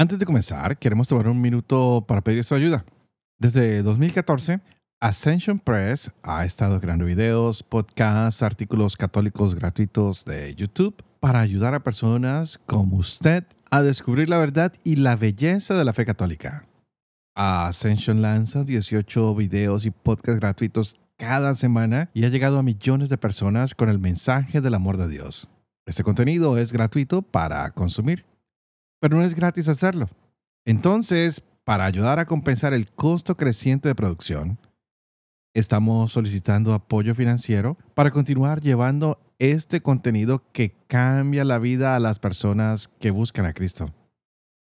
Antes de comenzar, queremos tomar un minuto para pedir su ayuda. Desde 2014, Ascension Press ha estado creando videos, podcasts, artículos católicos gratuitos de YouTube para ayudar a personas como usted a descubrir la verdad y la belleza de la fe católica. Ascension lanza 18 videos y podcasts gratuitos cada semana y ha llegado a millones de personas con el mensaje del amor de Dios. Este contenido es gratuito para consumir pero no es gratis hacerlo. Entonces, para ayudar a compensar el costo creciente de producción, estamos solicitando apoyo financiero para continuar llevando este contenido que cambia la vida a las personas que buscan a Cristo.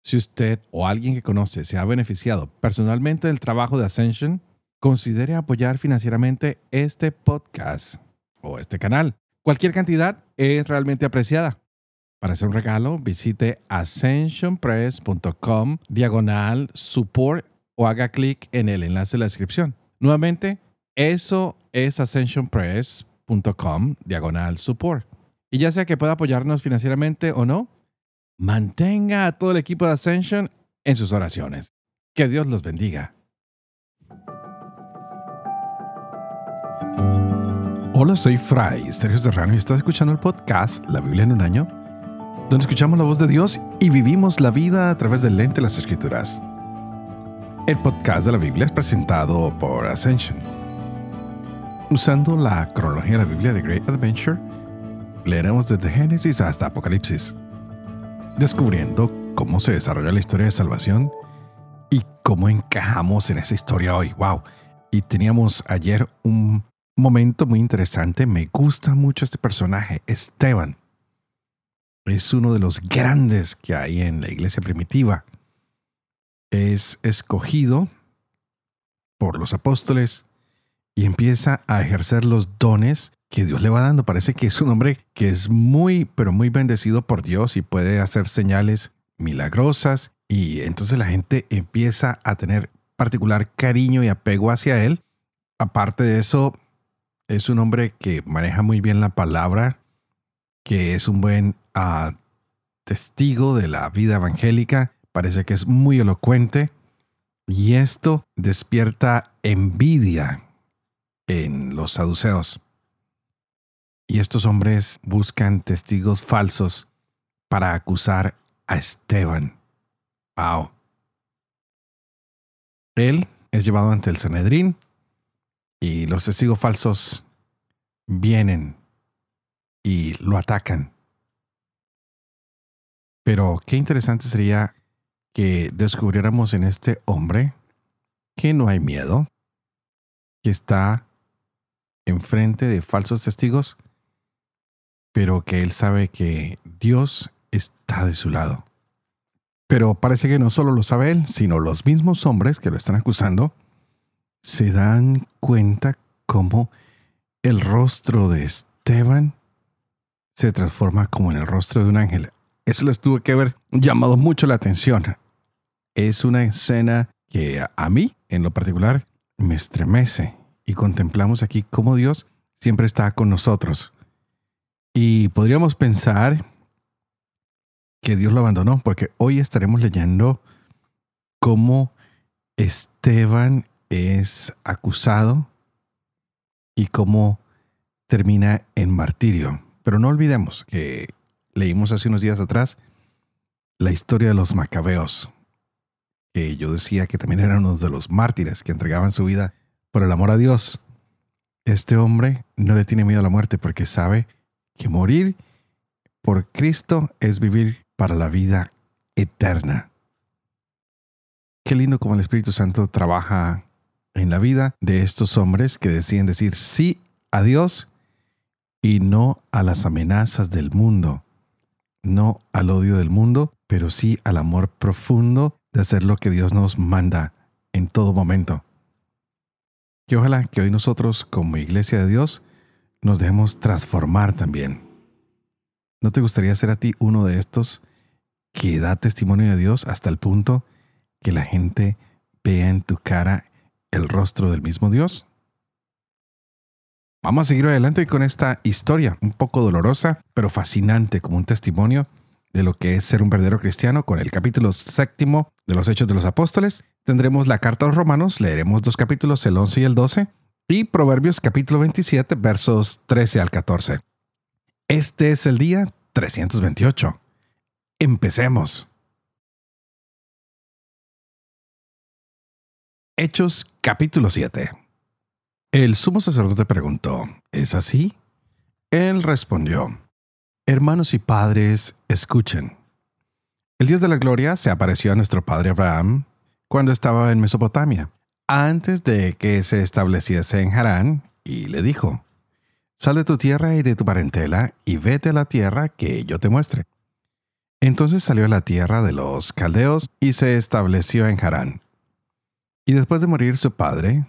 Si usted o alguien que conoce se ha beneficiado personalmente del trabajo de Ascension, considere apoyar financieramente este podcast o este canal. Cualquier cantidad es realmente apreciada. Para hacer un regalo, visite ascensionpress.com diagonal support o haga clic en el enlace de la descripción. Nuevamente, eso es ascensionpress.com diagonal support. Y ya sea que pueda apoyarnos financieramente o no, mantenga a todo el equipo de Ascension en sus oraciones. Que Dios los bendiga. Hola, soy Fray Sergio Serrano y estás escuchando el podcast La Biblia en un año donde escuchamos la voz de Dios y vivimos la vida a través del lente de las Escrituras. El podcast de la Biblia es presentado por Ascension. Usando la cronología de la Biblia de Great Adventure, leeremos desde Génesis hasta Apocalipsis, descubriendo cómo se desarrolla la historia de salvación y cómo encajamos en esa historia hoy. ¡Wow! Y teníamos ayer un momento muy interesante. Me gusta mucho este personaje, Esteban es uno de los grandes que hay en la iglesia primitiva. Es escogido por los apóstoles y empieza a ejercer los dones que Dios le va dando. Parece que es un hombre que es muy, pero muy bendecido por Dios y puede hacer señales milagrosas. Y entonces la gente empieza a tener particular cariño y apego hacia él. Aparte de eso, es un hombre que maneja muy bien la palabra, que es un buen ah, testigo de la vida evangélica, parece que es muy elocuente y esto despierta envidia en los saduceos. Y estos hombres buscan testigos falsos para acusar a Esteban. Wow. Él es llevado ante el Sanedrín y los testigos falsos vienen y lo atacan. Pero qué interesante sería que descubriéramos en este hombre que no hay miedo, que está enfrente de falsos testigos, pero que él sabe que Dios está de su lado. Pero parece que no solo lo sabe él, sino los mismos hombres que lo están acusando se dan cuenta cómo el rostro de Esteban se transforma como en el rostro de un ángel. Eso les tuvo que haber llamado mucho la atención. Es una escena que a mí, en lo particular, me estremece y contemplamos aquí cómo Dios siempre está con nosotros. Y podríamos pensar que Dios lo abandonó, porque hoy estaremos leyendo cómo Esteban es acusado y cómo termina en martirio. Pero no olvidemos que leímos hace unos días atrás la historia de los macabeos, que yo decía que también eran unos de los mártires que entregaban su vida por el amor a Dios. Este hombre no le tiene miedo a la muerte porque sabe que morir por Cristo es vivir para la vida eterna. Qué lindo como el Espíritu Santo trabaja en la vida de estos hombres que deciden decir sí a Dios y no a las amenazas del mundo, no al odio del mundo, pero sí al amor profundo de hacer lo que Dios nos manda en todo momento. Que ojalá que hoy nosotros como iglesia de Dios nos dejemos transformar también. ¿No te gustaría ser a ti uno de estos que da testimonio de Dios hasta el punto que la gente vea en tu cara el rostro del mismo Dios? Vamos a seguir adelante con esta historia, un poco dolorosa, pero fascinante como un testimonio de lo que es ser un verdadero cristiano con el capítulo séptimo de los Hechos de los Apóstoles. Tendremos la carta a los Romanos, leeremos dos capítulos, el 11 y el 12, y Proverbios capítulo 27, versos 13 al 14. Este es el día 328. Empecemos. Hechos capítulo 7. El sumo sacerdote preguntó, ¿es así? Él respondió, Hermanos y padres, escuchen. El Dios de la Gloria se apareció a nuestro padre Abraham cuando estaba en Mesopotamia, antes de que se estableciese en Harán, y le dijo, Sal de tu tierra y de tu parentela, y vete a la tierra que yo te muestre. Entonces salió a la tierra de los caldeos y se estableció en Harán. Y después de morir su padre,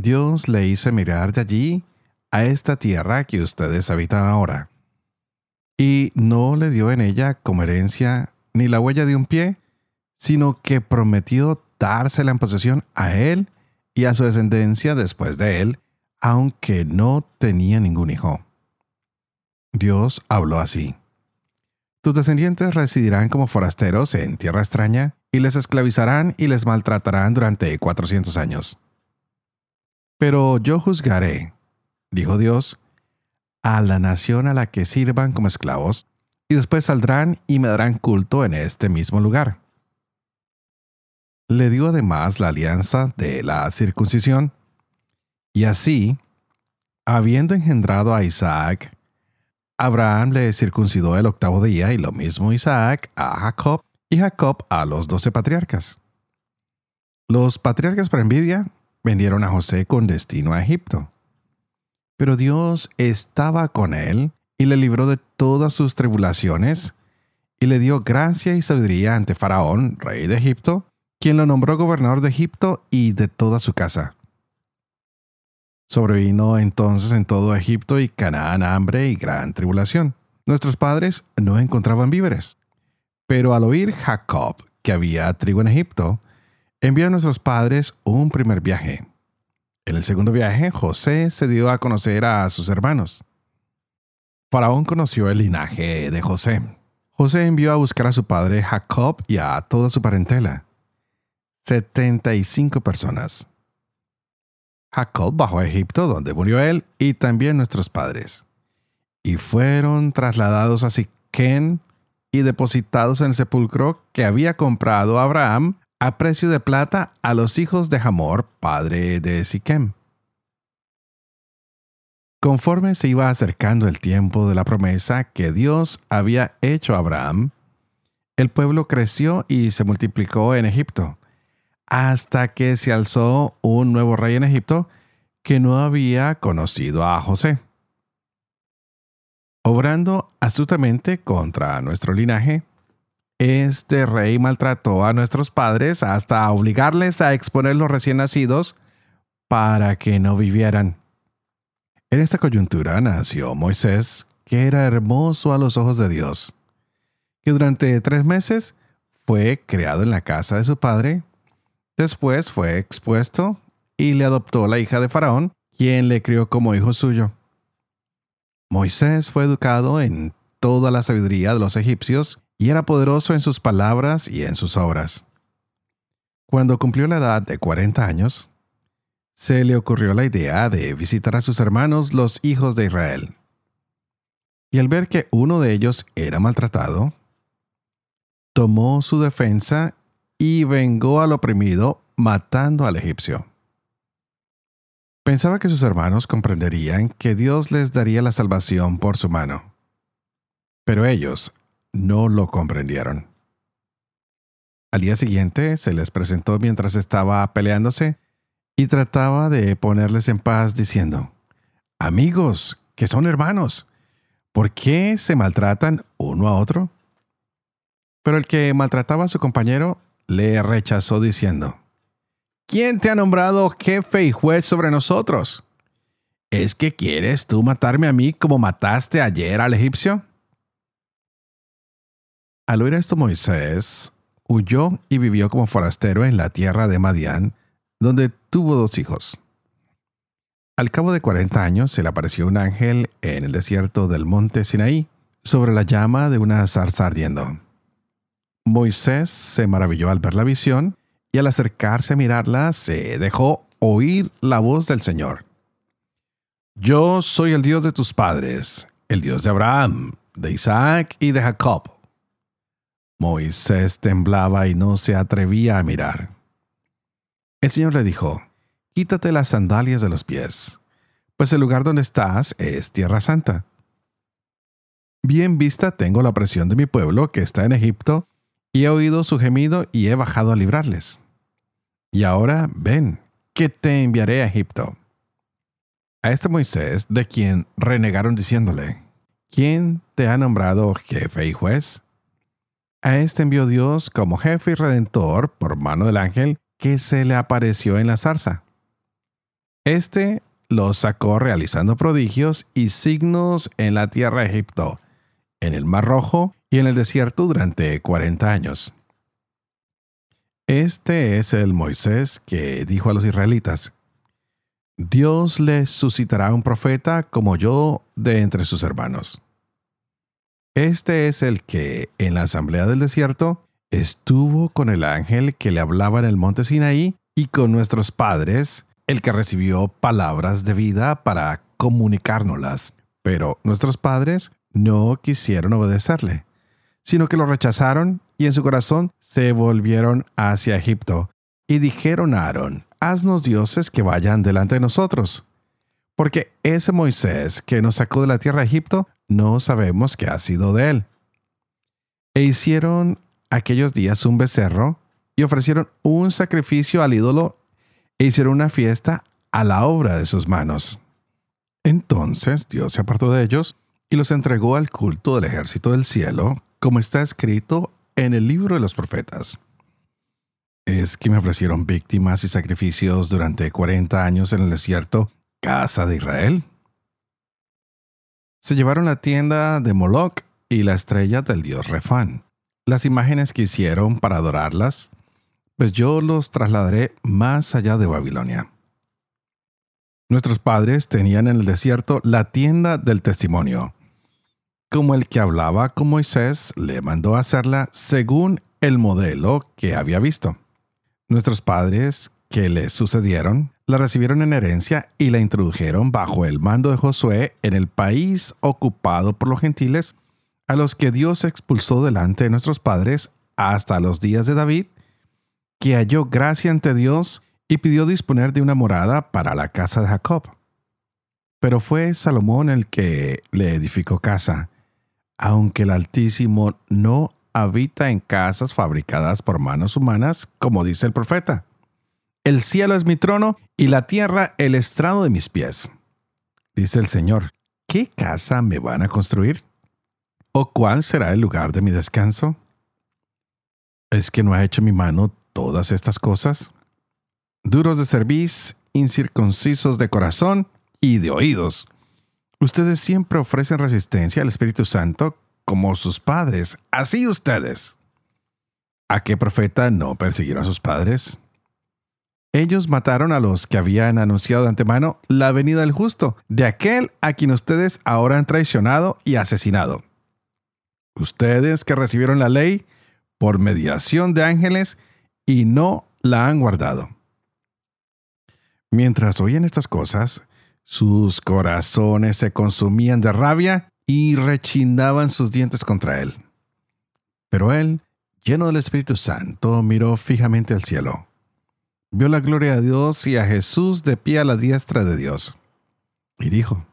Dios le hizo mirar de allí a esta tierra que ustedes habitan ahora. Y no le dio en ella como herencia ni la huella de un pie, sino que prometió dársela en posesión a él y a su descendencia después de él, aunque no tenía ningún hijo. Dios habló así. Tus descendientes residirán como forasteros en tierra extraña, y les esclavizarán y les maltratarán durante cuatrocientos años. Pero yo juzgaré, dijo Dios, a la nación a la que sirvan como esclavos, y después saldrán y me darán culto en este mismo lugar. Le dio además la alianza de la circuncisión, y así, habiendo engendrado a Isaac, Abraham le circuncidó el octavo día y lo mismo Isaac a Jacob y Jacob a los doce patriarcas. Los patriarcas por envidia vendieron a José con destino a Egipto. Pero Dios estaba con él y le libró de todas sus tribulaciones y le dio gracia y sabiduría ante Faraón, rey de Egipto, quien lo nombró gobernador de Egipto y de toda su casa. Sobrevino entonces en todo Egipto y Canaán hambre y gran tribulación. Nuestros padres no encontraban víveres. Pero al oír Jacob que había trigo en Egipto, envió a nuestros padres un primer viaje. En el segundo viaje, José se dio a conocer a sus hermanos. Faraón conoció el linaje de José. José envió a buscar a su padre Jacob y a toda su parentela. 75 personas. Jacob bajó a Egipto, donde murió él y también nuestros padres. Y fueron trasladados a Siquén y depositados en el sepulcro que había comprado Abraham a precio de plata a los hijos de Hamor, padre de Siquem. Conforme se iba acercando el tiempo de la promesa que Dios había hecho a Abraham, el pueblo creció y se multiplicó en Egipto hasta que se alzó un nuevo rey en Egipto que no había conocido a José. Obrando astutamente contra nuestro linaje, este rey maltrató a nuestros padres hasta obligarles a exponer los recién nacidos para que no vivieran. En esta coyuntura nació Moisés, que era hermoso a los ojos de Dios, que durante tres meses fue creado en la casa de su padre Después fue expuesto y le adoptó la hija de Faraón, quien le crió como hijo suyo. Moisés fue educado en toda la sabiduría de los egipcios y era poderoso en sus palabras y en sus obras. Cuando cumplió la edad de 40 años, se le ocurrió la idea de visitar a sus hermanos los hijos de Israel. Y al ver que uno de ellos era maltratado, tomó su defensa y vengó al oprimido matando al egipcio. Pensaba que sus hermanos comprenderían que Dios les daría la salvación por su mano. Pero ellos no lo comprendieron. Al día siguiente se les presentó mientras estaba peleándose y trataba de ponerles en paz diciendo, Amigos, que son hermanos, ¿por qué se maltratan uno a otro? Pero el que maltrataba a su compañero le rechazó diciendo, ¿Quién te ha nombrado jefe y juez sobre nosotros? ¿Es que quieres tú matarme a mí como mataste ayer al egipcio? Al oír esto Moisés huyó y vivió como forastero en la tierra de Madián, donde tuvo dos hijos. Al cabo de cuarenta años se le apareció un ángel en el desierto del monte Sinaí, sobre la llama de una zarza ardiendo. Moisés se maravilló al ver la visión y al acercarse a mirarla se dejó oír la voz del Señor. Yo soy el Dios de tus padres, el Dios de Abraham, de Isaac y de Jacob. Moisés temblaba y no se atrevía a mirar. El Señor le dijo, Quítate las sandalias de los pies, pues el lugar donde estás es tierra santa. Bien vista tengo la presión de mi pueblo que está en Egipto, y he oído su gemido y he bajado a librarles. Y ahora ven, que te enviaré a Egipto. A este Moisés, de quien renegaron diciéndole, ¿quién te ha nombrado jefe y juez? A este envió Dios como jefe y redentor por mano del ángel que se le apareció en la zarza. Este los sacó realizando prodigios y signos en la tierra de Egipto, en el Mar Rojo y en el desierto durante cuarenta años. Este es el Moisés que dijo a los israelitas, Dios les suscitará un profeta como yo de entre sus hermanos. Este es el que, en la asamblea del desierto, estuvo con el ángel que le hablaba en el monte Sinaí y con nuestros padres, el que recibió palabras de vida para comunicárnoslas. Pero nuestros padres no quisieron obedecerle, sino que lo rechazaron y en su corazón se volvieron hacia Egipto y dijeron a Aarón, haznos dioses que vayan delante de nosotros. Porque ese Moisés que nos sacó de la tierra de Egipto, no sabemos qué ha sido de él. E hicieron aquellos días un becerro y ofrecieron un sacrificio al ídolo e hicieron una fiesta a la obra de sus manos. Entonces Dios se apartó de ellos y los entregó al culto del ejército del cielo, como está escrito en el libro de los profetas. Es que me ofrecieron víctimas y sacrificios durante cuarenta años en el desierto, casa de Israel. Se llevaron la tienda de Moloch y la estrella del dios Refán. Las imágenes que hicieron para adorarlas, pues yo los trasladaré más allá de Babilonia. Nuestros padres tenían en el desierto la tienda del testimonio, como el que hablaba con Moisés le mandó hacerla según el modelo que había visto. Nuestros padres que le sucedieron la recibieron en herencia y la introdujeron bajo el mando de Josué en el país ocupado por los gentiles, a los que Dios expulsó delante de nuestros padres hasta los días de David, que halló gracia ante Dios y pidió disponer de una morada para la casa de Jacob. Pero fue Salomón el que le edificó casa, aunque el Altísimo no habita en casas fabricadas por manos humanas, como dice el profeta. El cielo es mi trono y la tierra el estrado de mis pies. Dice el Señor, ¿qué casa me van a construir? ¿O cuál será el lugar de mi descanso? ¿Es que no ha hecho mi mano todas estas cosas? Duros de cerviz, incircuncisos de corazón y de oídos. Ustedes siempre ofrecen resistencia al Espíritu Santo como sus padres, así ustedes. ¿A qué profeta no persiguieron a sus padres? Ellos mataron a los que habían anunciado de antemano la venida del justo, de aquel a quien ustedes ahora han traicionado y asesinado. Ustedes que recibieron la ley por mediación de ángeles y no la han guardado. Mientras oían estas cosas, sus corazones se consumían de rabia y rechinaban sus dientes contra él. Pero él, lleno del Espíritu Santo, miró fijamente al cielo vio la gloria de Dios y a Jesús de pie a la diestra de Dios. Y dijo,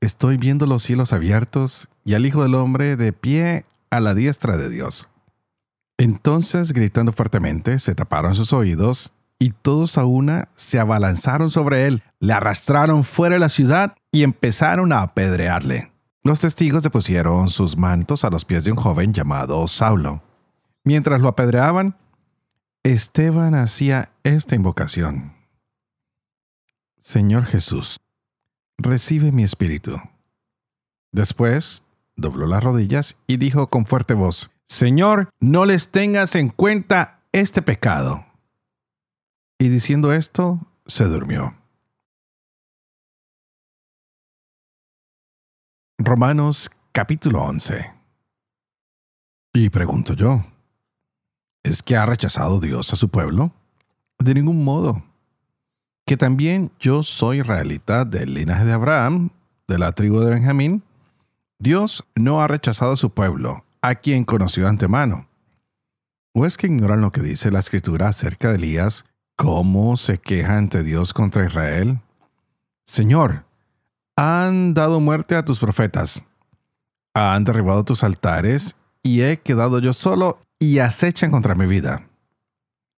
Estoy viendo los cielos abiertos y al Hijo del Hombre de pie a la diestra de Dios. Entonces, gritando fuertemente, se taparon sus oídos y todos a una se abalanzaron sobre él, le arrastraron fuera de la ciudad y empezaron a apedrearle. Los testigos depusieron sus mantos a los pies de un joven llamado Saulo. Mientras lo apedreaban, Esteban hacía esta invocación. Señor Jesús, recibe mi espíritu. Después dobló las rodillas y dijo con fuerte voz, Señor, no les tengas en cuenta este pecado. Y diciendo esto, se durmió. Romanos capítulo 11. Y pregunto yo, ¿es que ha rechazado Dios a su pueblo? De ningún modo. Que también yo soy israelita del linaje de Abraham, de la tribu de Benjamín, Dios no ha rechazado a su pueblo, a quien conoció antemano. ¿O es que ignoran lo que dice la escritura acerca de Elías, cómo se queja ante Dios contra Israel? Señor, han dado muerte a tus profetas, han derribado tus altares, y he quedado yo solo y acechan contra mi vida.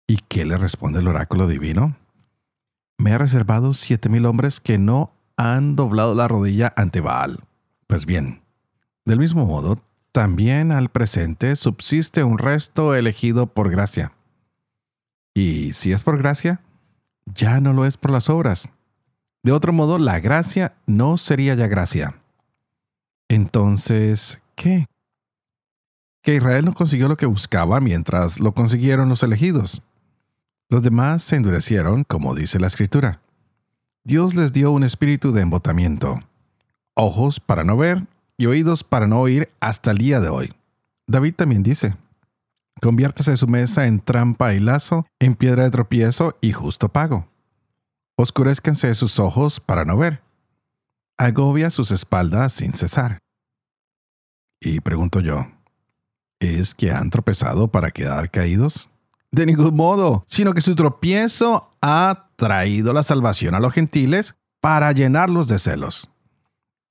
¿Y qué le responde el oráculo divino? Me ha reservado siete mil hombres que no han doblado la rodilla ante Baal. Pues bien, del mismo modo, también al presente subsiste un resto elegido por gracia. Y si es por gracia, ya no lo es por las obras. De otro modo, la gracia no sería ya gracia. Entonces, ¿qué? Que Israel no consiguió lo que buscaba mientras lo consiguieron los elegidos. Los demás se endurecieron, como dice la escritura. Dios les dio un espíritu de embotamiento, ojos para no ver y oídos para no oír hasta el día de hoy. David también dice, conviértase su mesa en trampa y lazo, en piedra de tropiezo y justo pago. Oscurezcanse sus ojos para no ver. Agobia sus espaldas sin cesar. Y pregunto yo, ¿es que han tropezado para quedar caídos? De ningún modo, sino que su tropiezo ha traído la salvación a los gentiles para llenarlos de celos.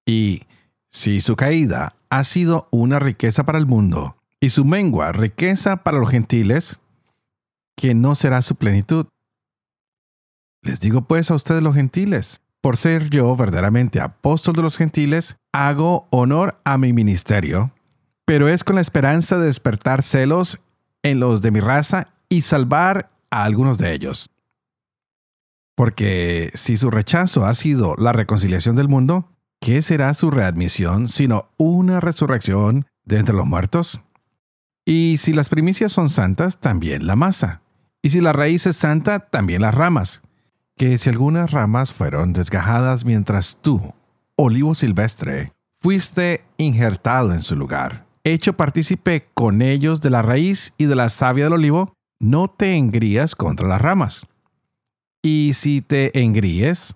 Y si su caída ha sido una riqueza para el mundo y su mengua riqueza para los gentiles, que no será su plenitud. Les digo pues a ustedes los gentiles, por ser yo verdaderamente apóstol de los gentiles, hago honor a mi ministerio, pero es con la esperanza de despertar celos en los de mi raza y salvar a algunos de ellos. Porque si su rechazo ha sido la reconciliación del mundo, ¿qué será su readmisión sino una resurrección de entre los muertos? Y si las primicias son santas, también la masa. Y si la raíz es santa, también las ramas. Que si algunas ramas fueron desgajadas mientras tú, olivo silvestre, fuiste injertado en su lugar, hecho partícipe con ellos de la raíz y de la savia del olivo, no te engrías contra las ramas. Y si te engríes,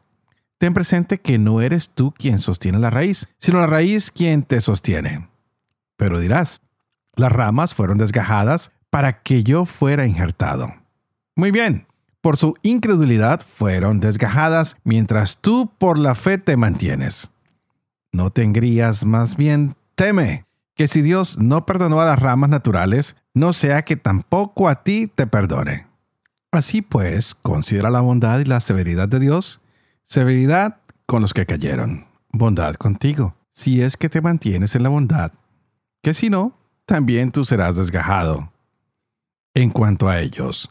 ten presente que no eres tú quien sostiene la raíz, sino la raíz quien te sostiene. Pero dirás, las ramas fueron desgajadas para que yo fuera injertado. Muy bien, por su incredulidad fueron desgajadas, mientras tú por la fe te mantienes. No te engrías, más bien teme, que si Dios no perdonó a las ramas naturales, no sea que tampoco a ti te perdone. Así pues, considera la bondad y la severidad de Dios Severidad con los que cayeron, bondad contigo, si es que te mantienes en la bondad, que si no, también tú serás desgajado. En cuanto a ellos,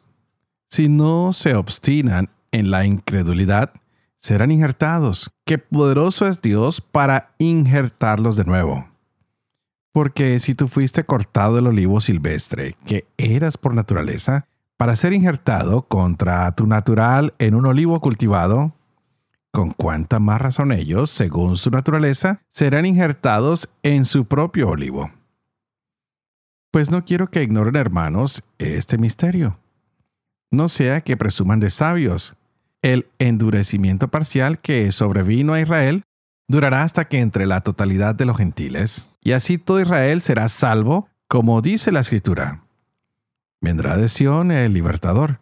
si no se obstinan en la incredulidad, serán injertados, que poderoso es Dios para injertarlos de nuevo. Porque si tú fuiste cortado del olivo silvestre, que eras por naturaleza, para ser injertado contra tu natural en un olivo cultivado, con cuánta más razón ellos, según su naturaleza, serán injertados en su propio olivo. Pues no quiero que ignoren, hermanos, este misterio. No sea que presuman de sabios. El endurecimiento parcial que sobrevino a Israel durará hasta que entre la totalidad de los gentiles, y así todo Israel será salvo, como dice la Escritura. Vendrá de Sión el libertador.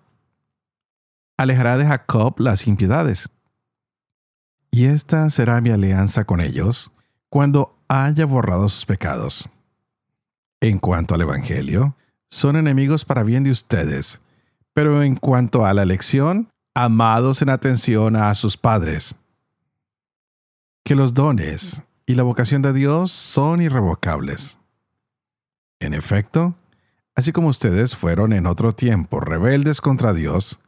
Alejará de Jacob las impiedades y esta será mi alianza con ellos cuando haya borrado sus pecados. En cuanto al Evangelio, son enemigos para bien de ustedes, pero en cuanto a la elección, amados en atención a sus padres. Que los dones y la vocación de Dios son irrevocables. En efecto, así como ustedes fueron en otro tiempo rebeldes contra Dios,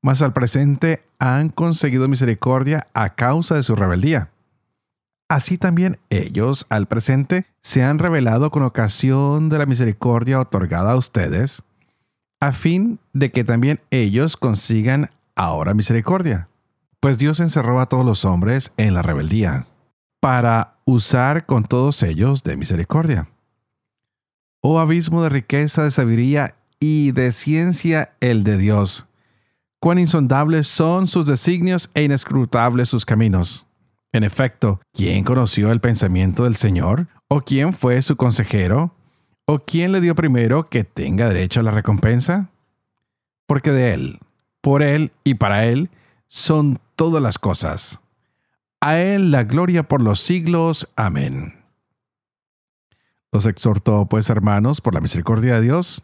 mas al presente han conseguido misericordia a causa de su rebeldía. Así también ellos al presente se han revelado con ocasión de la misericordia otorgada a ustedes, a fin de que también ellos consigan ahora misericordia. Pues Dios encerró a todos los hombres en la rebeldía, para usar con todos ellos de misericordia. Oh abismo de riqueza, de sabiduría y de ciencia el de Dios. Cuán insondables son sus designios e inescrutables sus caminos. En efecto, ¿quién conoció el pensamiento del Señor? ¿O quién fue su consejero? ¿O quién le dio primero que tenga derecho a la recompensa? Porque de Él, por Él y para Él son todas las cosas. A Él la gloria por los siglos. Amén. Los exhorto, pues, hermanos, por la misericordia de Dios,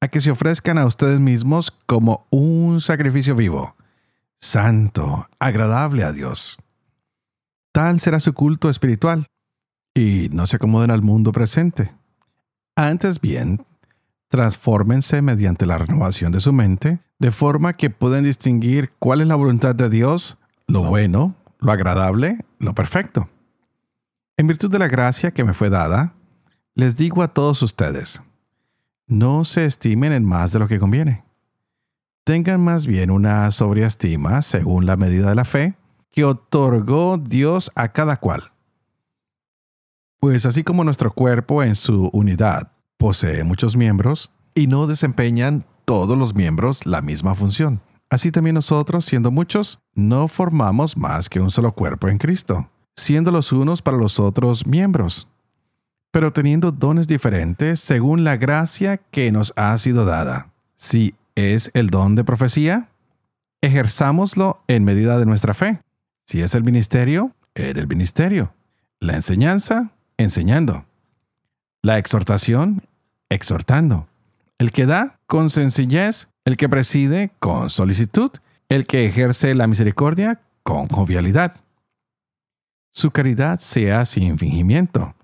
a que se ofrezcan a ustedes mismos como un sacrificio vivo, santo, agradable a Dios. Tal será su culto espiritual, y no se acomoden al mundo presente. Antes bien, transfórmense mediante la renovación de su mente, de forma que puedan distinguir cuál es la voluntad de Dios, lo bueno, lo agradable, lo perfecto. En virtud de la gracia que me fue dada, les digo a todos ustedes, no se estimen en más de lo que conviene. Tengan más bien una sobria estima según la medida de la fe que otorgó Dios a cada cual. Pues así como nuestro cuerpo en su unidad posee muchos miembros y no desempeñan todos los miembros la misma función, así también nosotros, siendo muchos, no formamos más que un solo cuerpo en Cristo, siendo los unos para los otros miembros pero teniendo dones diferentes según la gracia que nos ha sido dada. Si es el don de profecía, ejerzámoslo en medida de nuestra fe. Si es el ministerio, en el ministerio. La enseñanza, enseñando. La exhortación, exhortando. El que da, con sencillez. El que preside, con solicitud. El que ejerce la misericordia, con jovialidad. Su caridad sea sin fingimiento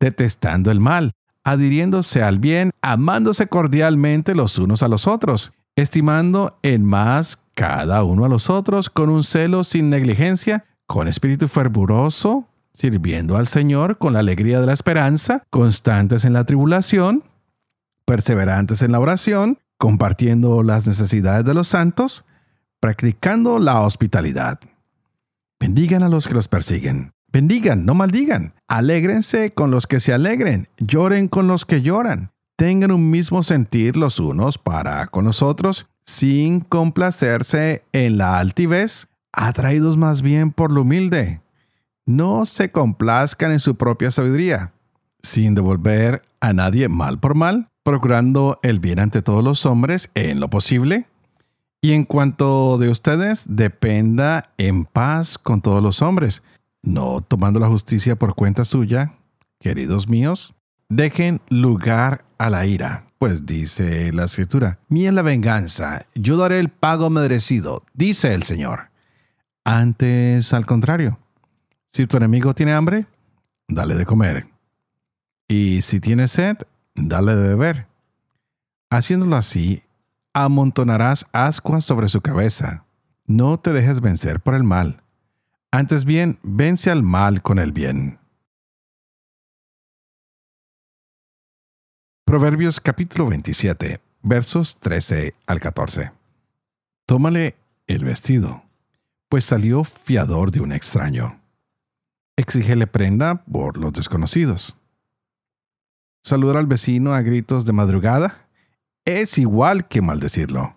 detestando el mal, adhiriéndose al bien, amándose cordialmente los unos a los otros, estimando en más cada uno a los otros con un celo sin negligencia, con espíritu fervoroso, sirviendo al Señor con la alegría de la esperanza, constantes en la tribulación, perseverantes en la oración, compartiendo las necesidades de los santos, practicando la hospitalidad. Bendigan a los que los persiguen. Bendigan, no maldigan. Alégrense con los que se alegren. Lloren con los que lloran. Tengan un mismo sentir los unos para con los otros, sin complacerse en la altivez, atraídos más bien por lo humilde. No se complazcan en su propia sabiduría, sin devolver a nadie mal por mal, procurando el bien ante todos los hombres en lo posible. Y en cuanto de ustedes, dependa en paz con todos los hombres no tomando la justicia por cuenta suya, queridos míos, dejen lugar a la ira. Pues dice la escritura, mía la venganza, yo daré el pago merecido, dice el Señor. Antes, al contrario, si tu enemigo tiene hambre, dale de comer. Y si tiene sed, dale de beber. Haciéndolo así, amontonarás ascuas sobre su cabeza. No te dejes vencer por el mal antes bien, vence al mal con el bien. Proverbios capítulo 27, versos 13 al 14. Tómale el vestido, pues salió fiador de un extraño. Exígele prenda por los desconocidos. Saludar al vecino a gritos de madrugada es igual que maldecirlo.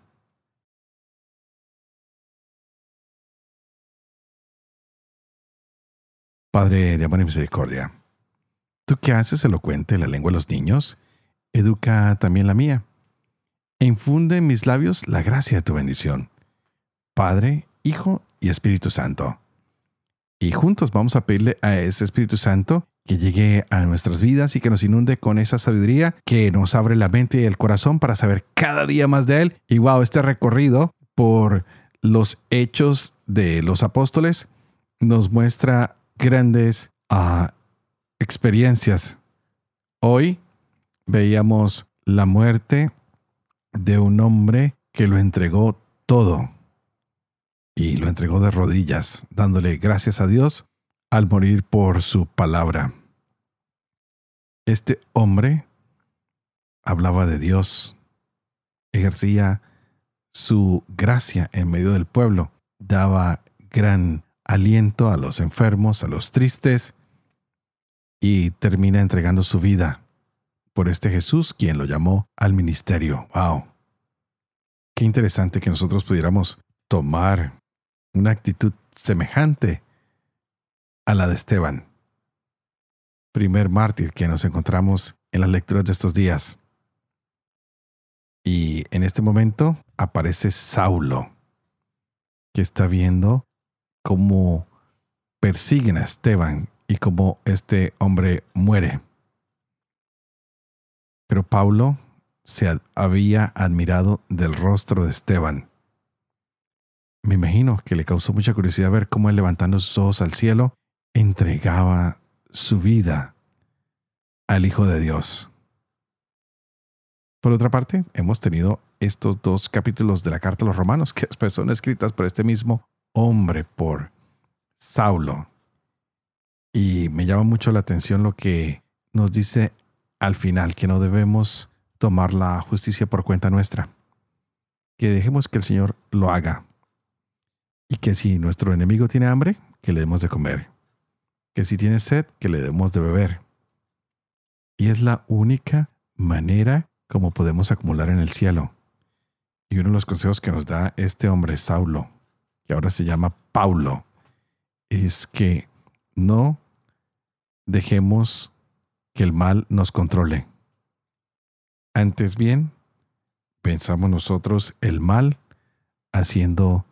Padre de amor y misericordia, tú que haces elocuente la lengua de los niños, educa también la mía, e infunde en mis labios la gracia de tu bendición. Padre, Hijo y Espíritu Santo. Y juntos vamos a pedirle a ese Espíritu Santo que llegue a nuestras vidas y que nos inunde con esa sabiduría, que nos abre la mente y el corazón para saber cada día más de Él. Y wow, este recorrido por los hechos de los apóstoles nos muestra grandes ah, experiencias. Hoy veíamos la muerte de un hombre que lo entregó todo y lo entregó de rodillas, dándole gracias a Dios al morir por su palabra. Este hombre hablaba de Dios, ejercía su gracia en medio del pueblo, daba gran aliento a los enfermos, a los tristes, y termina entregando su vida por este Jesús quien lo llamó al ministerio. ¡Wow! Qué interesante que nosotros pudiéramos tomar una actitud semejante a la de Esteban, primer mártir que nos encontramos en las lecturas de estos días. Y en este momento aparece Saulo, que está viendo cómo persiguen a Esteban y cómo este hombre muere. Pero Pablo se había admirado del rostro de Esteban. Me imagino que le causó mucha curiosidad ver cómo él levantando sus ojos al cielo entregaba su vida al Hijo de Dios. Por otra parte, hemos tenido estos dos capítulos de la carta a los romanos que después son escritas por este mismo hombre, por Saulo. Y me llama mucho la atención lo que nos dice al final, que no debemos tomar la justicia por cuenta nuestra, que dejemos que el Señor lo haga. Y que si nuestro enemigo tiene hambre, que le demos de comer. Que si tiene sed, que le demos de beber. Y es la única manera como podemos acumular en el cielo. Y uno de los consejos que nos da este hombre, Saulo, que ahora se llama Paulo, es que no dejemos que el mal nos controle. Antes bien, pensamos nosotros el mal haciendo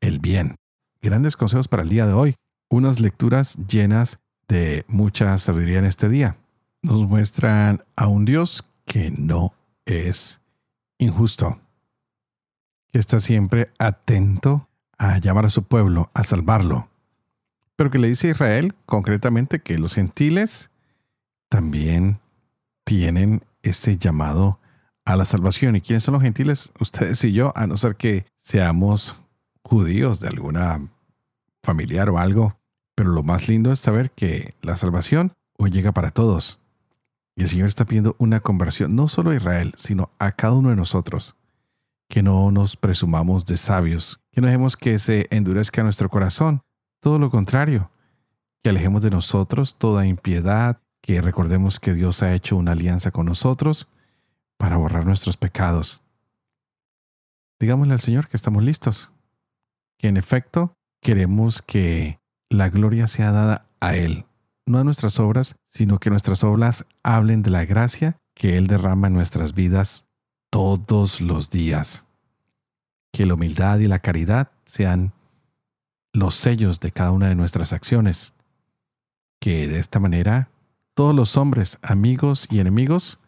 el bien. Grandes consejos para el día de hoy. Unas lecturas llenas de mucha sabiduría en este día. Nos muestran a un Dios que no es injusto, que está siempre atento a llamar a su pueblo, a salvarlo, pero que le dice a Israel concretamente que los gentiles también tienen ese llamado a la salvación. ¿Y quiénes son los gentiles? Ustedes y yo, a no ser que seamos judíos de alguna familiar o algo. Pero lo más lindo es saber que la salvación hoy llega para todos. Y el Señor está pidiendo una conversión no solo a Israel, sino a cada uno de nosotros. Que no nos presumamos de sabios, que no dejemos que se endurezca nuestro corazón, todo lo contrario, que alejemos de nosotros toda impiedad, que recordemos que Dios ha hecho una alianza con nosotros para borrar nuestros pecados. Digámosle al Señor que estamos listos, que en efecto queremos que la gloria sea dada a Él, no a nuestras obras, sino que nuestras obras hablen de la gracia que Él derrama en nuestras vidas todos los días. Que la humildad y la caridad sean los sellos de cada una de nuestras acciones. Que de esta manera todos los hombres, amigos y enemigos,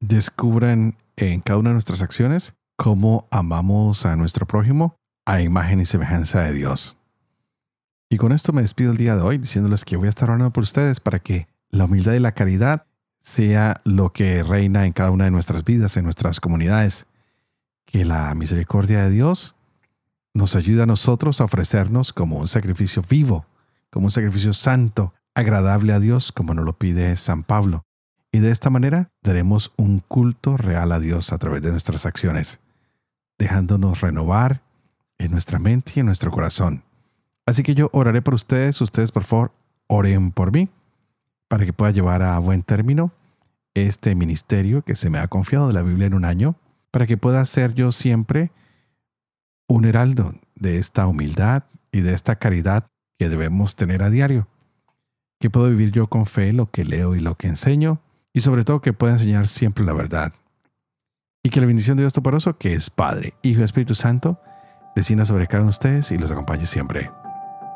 descubran en cada una de nuestras acciones cómo amamos a nuestro prójimo a imagen y semejanza de Dios. Y con esto me despido el día de hoy diciéndoles que voy a estar orando por ustedes para que la humildad y la caridad sea lo que reina en cada una de nuestras vidas, en nuestras comunidades. Que la misericordia de Dios nos ayuda a nosotros a ofrecernos como un sacrificio vivo, como un sacrificio santo, agradable a Dios, como nos lo pide San Pablo. Y de esta manera daremos un culto real a Dios a través de nuestras acciones, dejándonos renovar en nuestra mente y en nuestro corazón. Así que yo oraré por ustedes, ustedes por favor oren por mí, para que pueda llevar a buen término este ministerio que se me ha confiado de la Biblia en un año, para que pueda ser yo siempre un heraldo de esta humildad y de esta caridad que debemos tener a diario. Que puedo vivir yo con fe lo que leo y lo que enseño, y sobre todo que pueda enseñar siempre la verdad. Y que la bendición de Dios Toporoso, que es Padre, Hijo y Espíritu Santo, descienda sobre cada uno de ustedes y los acompañe siempre.